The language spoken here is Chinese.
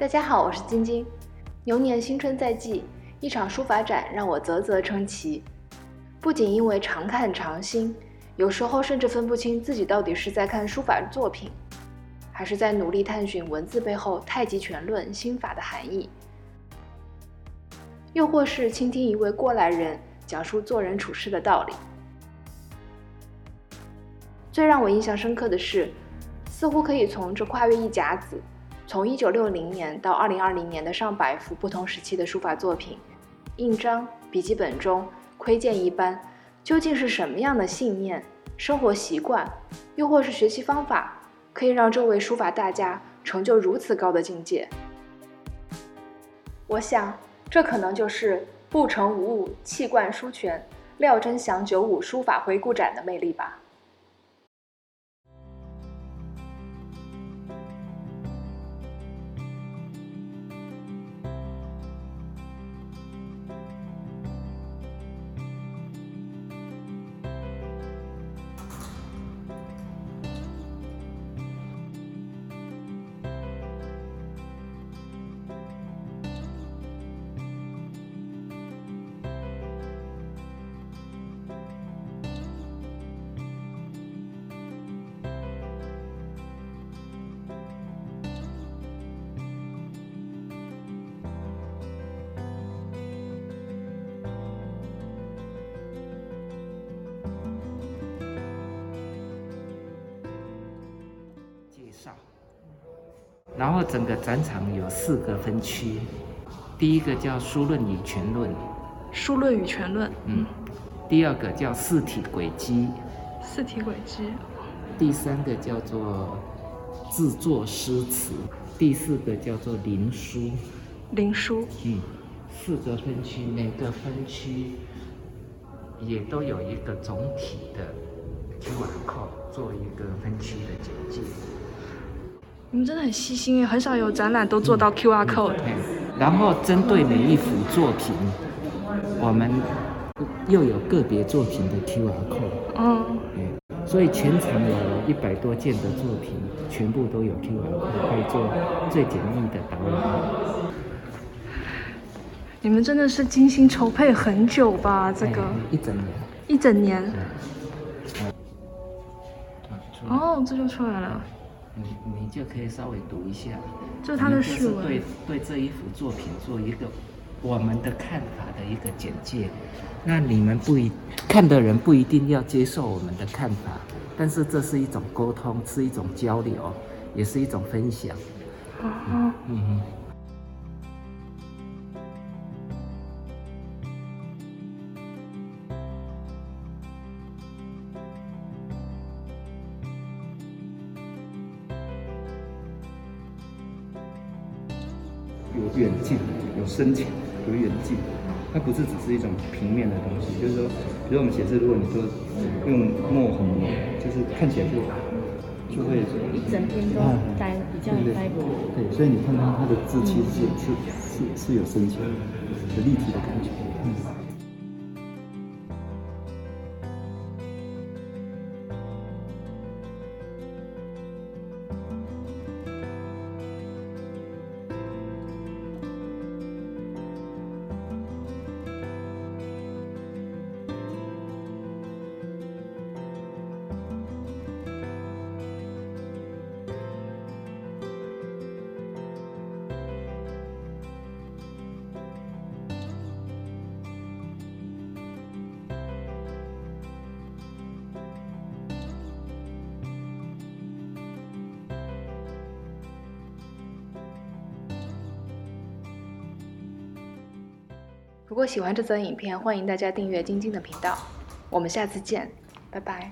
大家好，我是晶晶。牛年新春在即，一场书法展让我啧啧称奇。不仅因为常看常新，有时候甚至分不清自己到底是在看书法作品，还是在努力探寻文字背后太极拳论心法的含义，又或是倾听一位过来人讲述做人处事的道理。最让我印象深刻的是，似乎可以从这跨越一甲子。从一九六零年到二零二零年的上百幅不同时期的书法作品，印章、笔记本中窥见一斑，究竟是什么样的信念、生活习惯，又或是学习方法，可以让这位书法大家成就如此高的境界？我想，这可能就是不成无物，气贯书泉，廖真祥九五书法回顾展的魅力吧。然后整个展场有四个分区，第一个叫《书论与全论》，《书论与全论》。嗯，第二个叫四体轨迹，四体轨迹。第三个叫做制作诗词，第四个叫做灵书，灵书。嗯，四个分区，每个分区也都有一个总体的 QR code 做一个分区的简介。你们真的很细心耶，很少有展览都做到 QR code。然后针对每一幅作品，我们又有个别作品的 QR code。嗯。所以全场有一百多件的作品，全部都有 QR code，可以做最简易的导览。你们真的是精心筹备很久吧？这个一整年。一整年。哦，这就出来了。你你就可以稍微读一下，就是他的序文，对对这一幅作品做一个我们的看法的一个简介。那你们不一看的人不一定要接受我们的看法，但是这是一种沟通，是一种交流，也是一种分享。嗯嗯。有远近，有深浅，有远近，它不是只是一种平面的东西。就是说，比如我们写字，如果你说用墨很浓，就是看起来就就会一整篇都呆，比较呆薄。对，所以你看它它的字其实是是是是有深浅，有立体的感觉。嗯。如果喜欢这则影片，欢迎大家订阅晶晶的频道。我们下次见，拜拜。